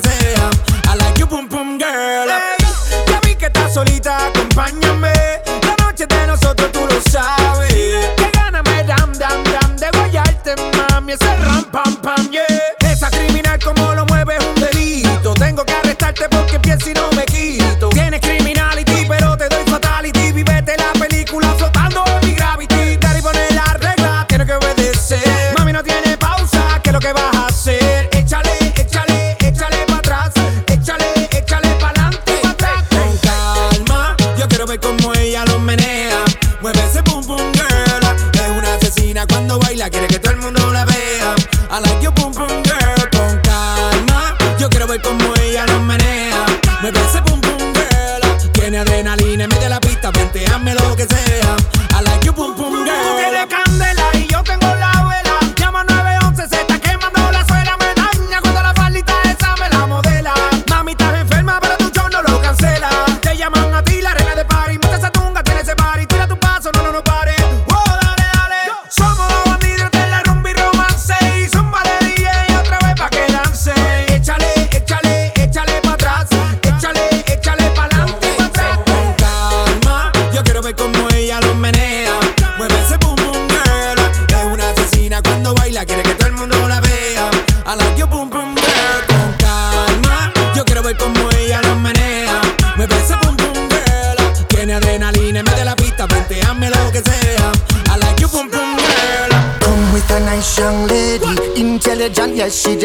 que sea. I like you, pum pum girl. Ya vi que estás solita, acompáñame. La noche de nosotros tú lo sabes. Que gana me dam dam dam de guayarte, mami, ese rampa.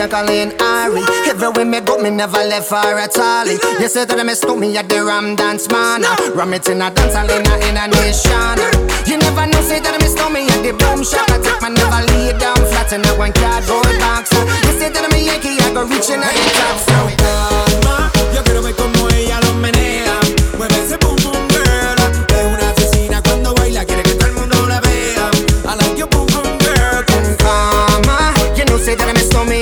Jacqueline Ari. Everywhere me go, me never left her at all. You say that I miss me at the Ram Dance Man. Ram it in a dance hall in a, in a nation. You never know, say that I miss me at the boom shop. I take my never lay down flat in a one cardboard box. You say that I'm a Yankee, I go reaching out the top. Calma, yo quiero ver cómo ella lo menea. Mueve ese boom boom girl. Es una asesina cuando baila, quiere que todo el mundo la vea. I like your boom boom girl. Calma, you know, say that I miss me,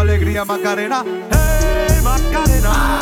alegría, Macarena. Hey, Macarena.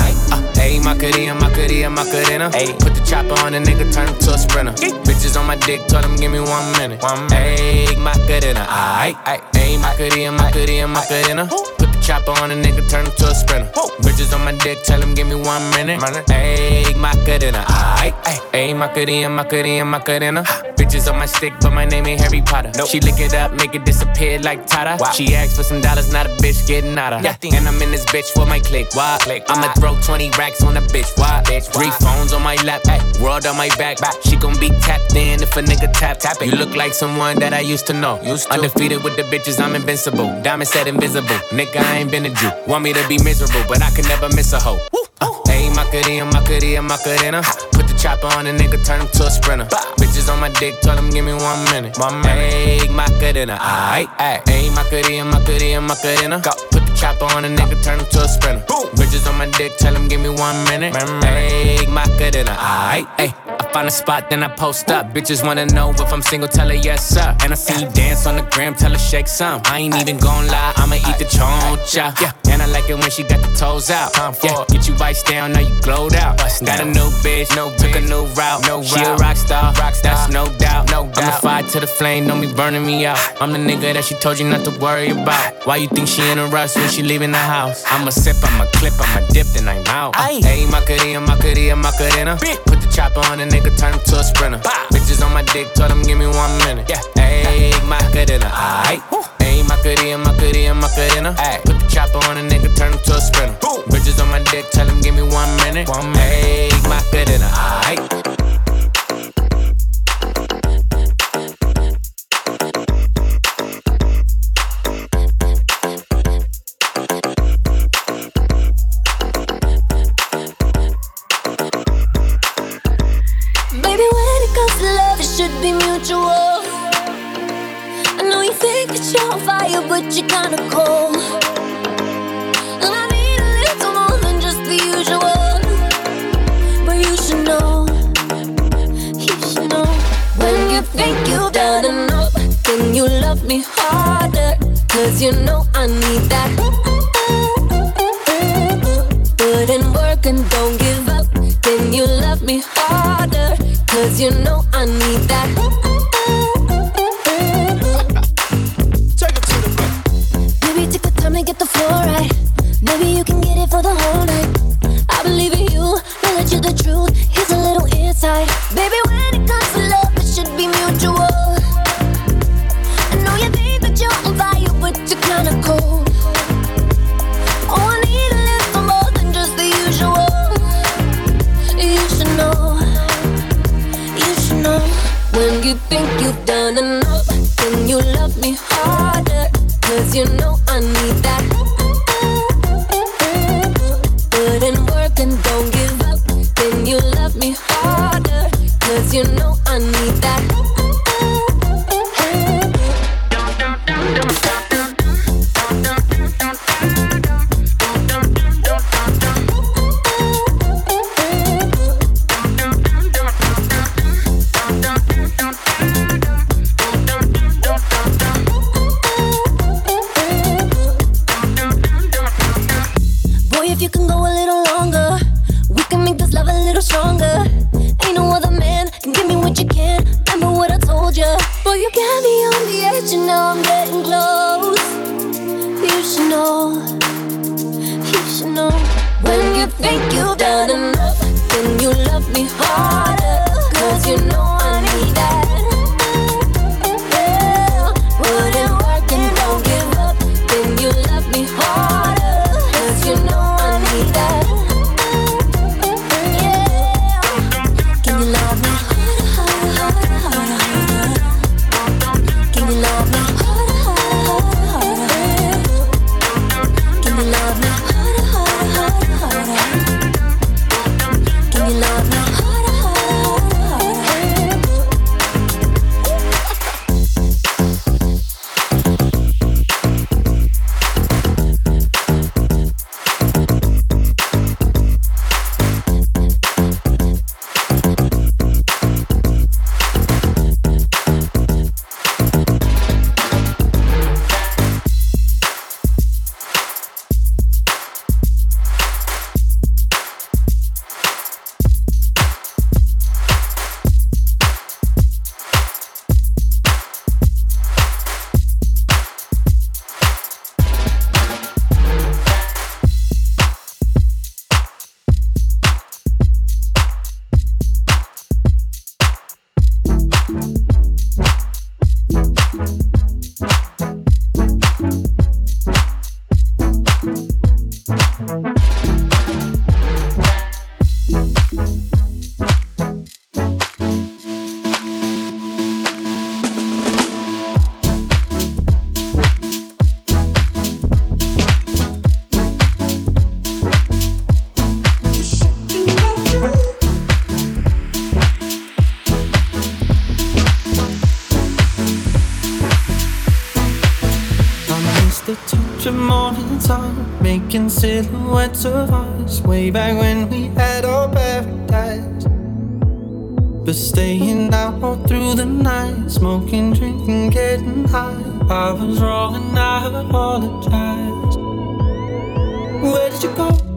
Ayy, ah, Macarena, Macarena, Macarena. Ayy, put the chopper on the nigga, turn him to a sprinter. Bitches on my dick, told him give me one minute. One minute. Ayy, Macarena, aight, aight. Ayy, Macarena, Macarena, Macarena. Put the chopper on the nigga, turn him to a sprinter. Bitches on my dick, tell him give me one minute. Ayy, Macarena, aight, aight. Ayy, Macarena, Macarena, Macarena. Bitches on my stick, but my name ain't Harry Potter. She lick it up, make it disappear like Tata. She asked for some dollars, not a bitch getting out of. And I'm in this bitch for my click. Why? click I'ma throw 20 racks on a bitch. Why? bitch. Three phones on my lap, ay, world on my back. She gon' be tapped in if a nigga tap tap it. You look like someone that I used to know. Undefeated with the bitches, I'm invincible. Diamond said invisible. Nigga, I ain't been a Jew. Want me to be miserable, but I can never miss a hoe. Uh, Ayy, Macarena, Macarena, Macarena. Put the chopper on a nigga, turn him to a sprinter. Bitches on my dick, told him give me one minute. Minute. Ayy, Macarena, aight, aight. Ayy, Macarena, Macarena, Macarena. Put the chopper on a nigga, turn him to a sprinter. Bitches on my dick, tell him give me one minute. Ayy, Macarena, aight, ayy. I find a spot, then I post up. Bitches wanna know if I'm single, tell her yes, sir. And I see you dance on the gram, tell her shake some. I ain't even gon' lie, I'ma eat the choncha. Yeah, I like it when she got the toes out. Time Yeah, get you vice down, now you glowed out. Got a new bitch, no took a new route. No she a rock star, that's no doubt. No I'm the fire to the flame, don't be burning me out. I'm the nigga that she told you not to worry about. Why you think she in a rush when she leaving the house? I'ma sip, I'ma clip, I'ma dip, then I'm out. Hey, Macarena, Macarena, Macarena. Put the chopper on a nigga, turn him to a sprinter. Bitches on my dick, told him give me one minute. Yeah, hey, Macarena, aight. My cutie, my Macarena, Macarena, Macarena. Ayy, put the chopper on a nigga, turn him to a sprinter. Boom. Bridges on my dick, tell him give me one minute. One minute, Macarena, aight. Baby, when it comes to love, it should be mutual you're on fire, but you're kinda cold. And I need a little more than just the usual. But you should know, you should know. When you think you've done enough, then you love me harder. Cause you know I need that. Put in work and go silhouettes of us way back when we had our paradise. But staying out all through the night, smoking, drinking, getting high. I was wrong and I apologize. Where did you go?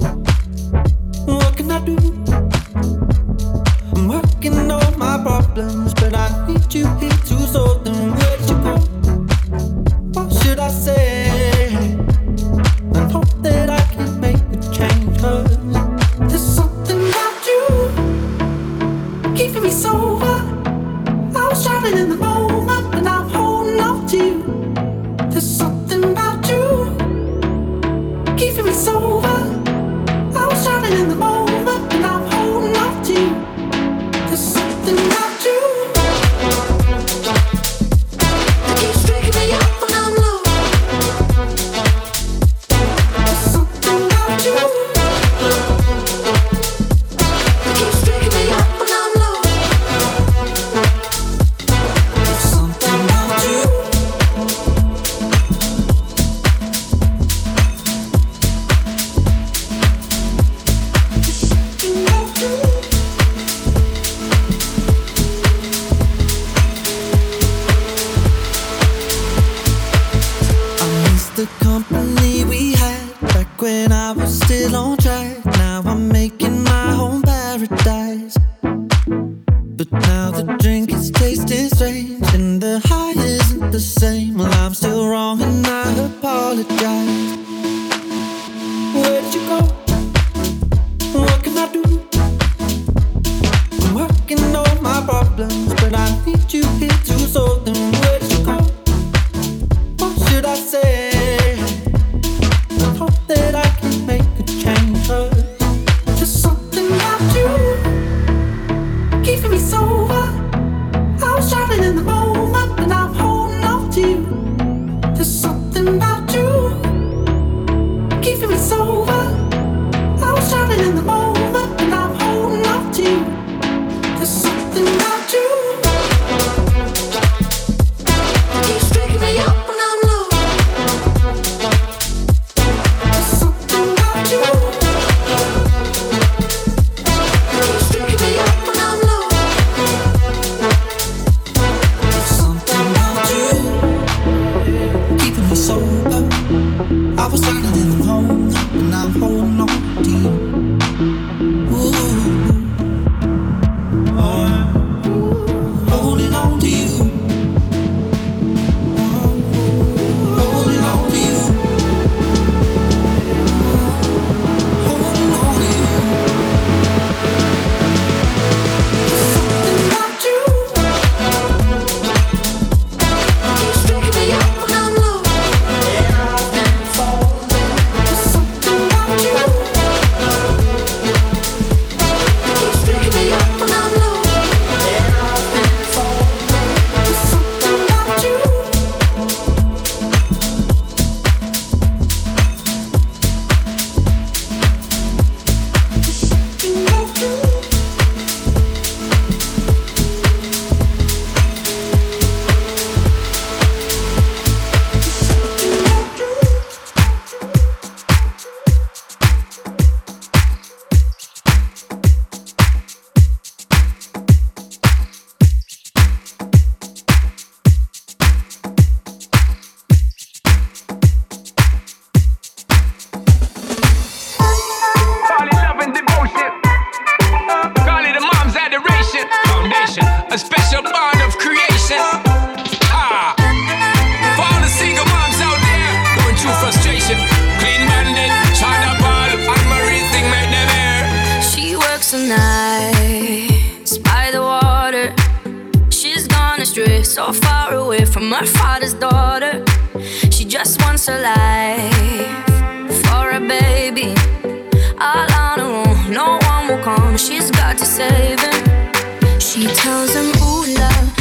all on her own. No one will come, she's got to save him. She tells him, Ooh, love.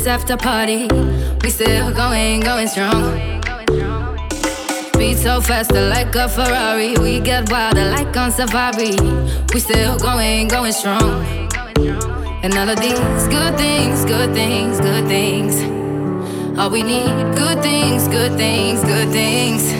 This after party. We still going, going strong. Speed so faster like a Ferrari. We get wilder like on safari. We still going, going strong. And all of these good things, good things, good things. All we need, good things, good things, good things.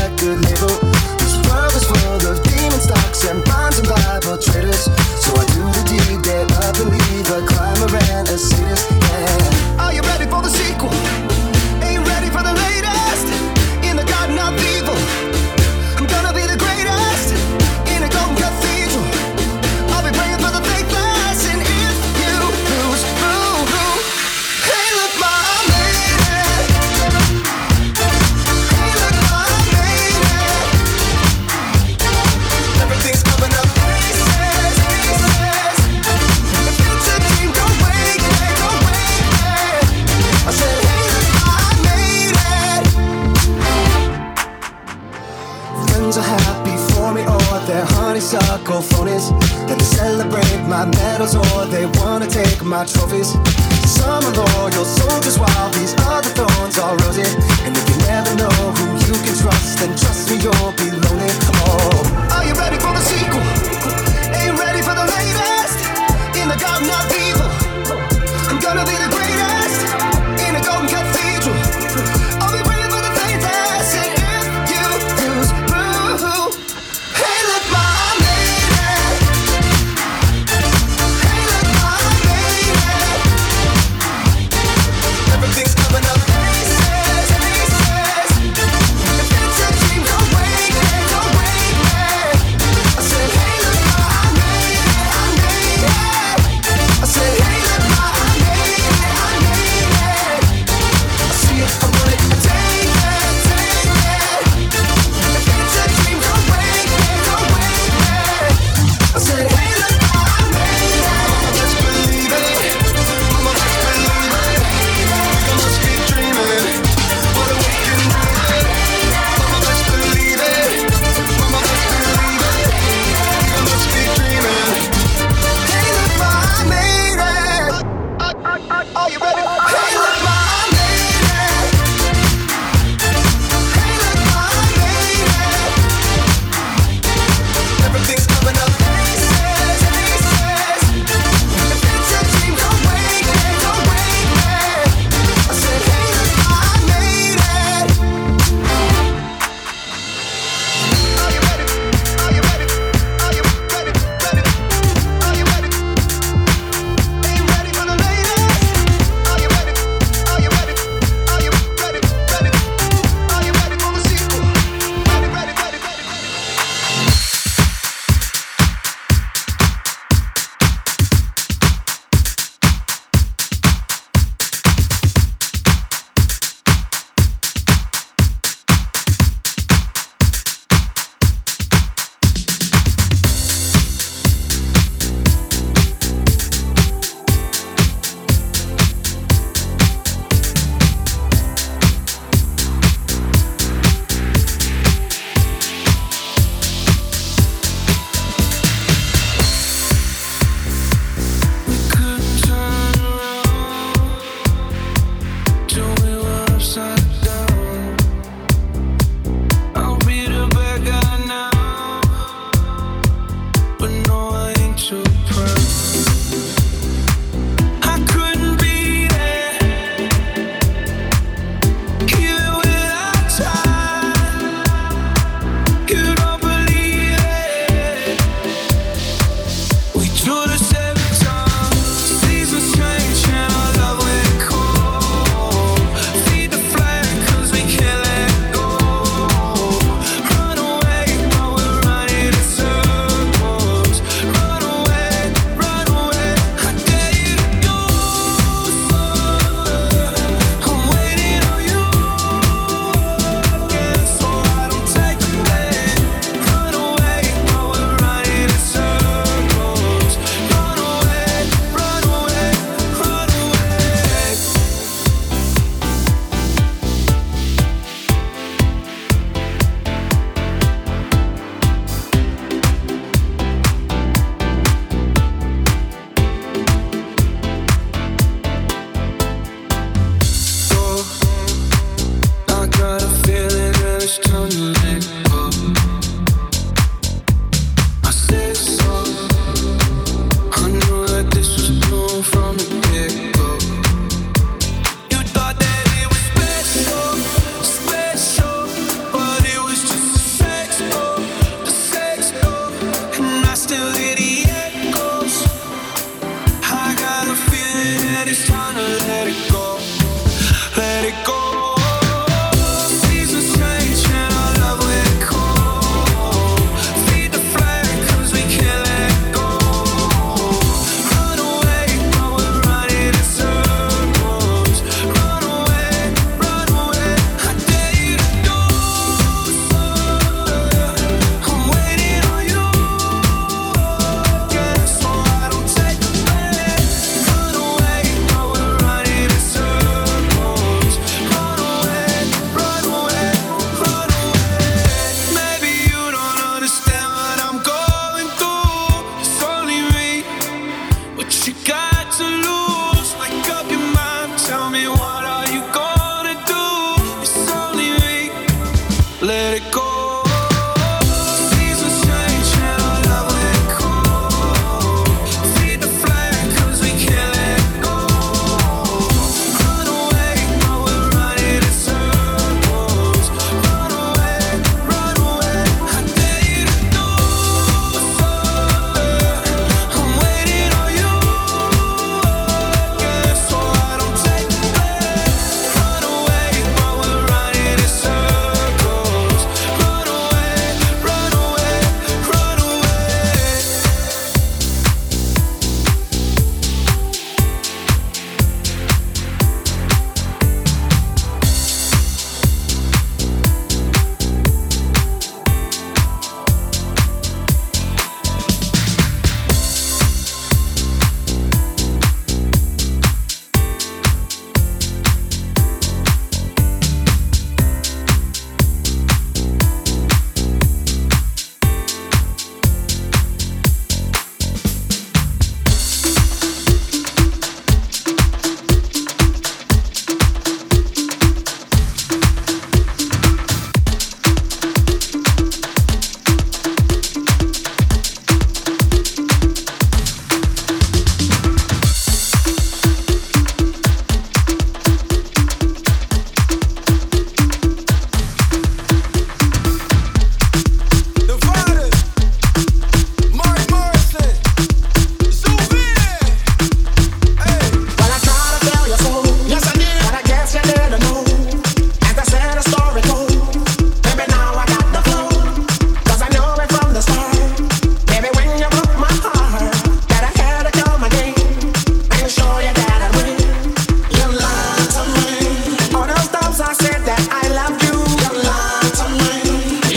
record label. This world is full of demon stocks and bonds and Bible traders. So I do the deed that I believe. I climb around a sadist. Yeah. my trophies. Some are loyal soldiers while these other thorns are rosy. And if you never know who you can trust, then trust me, you'll be assim.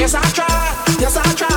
Yes, I try. Yes, I try.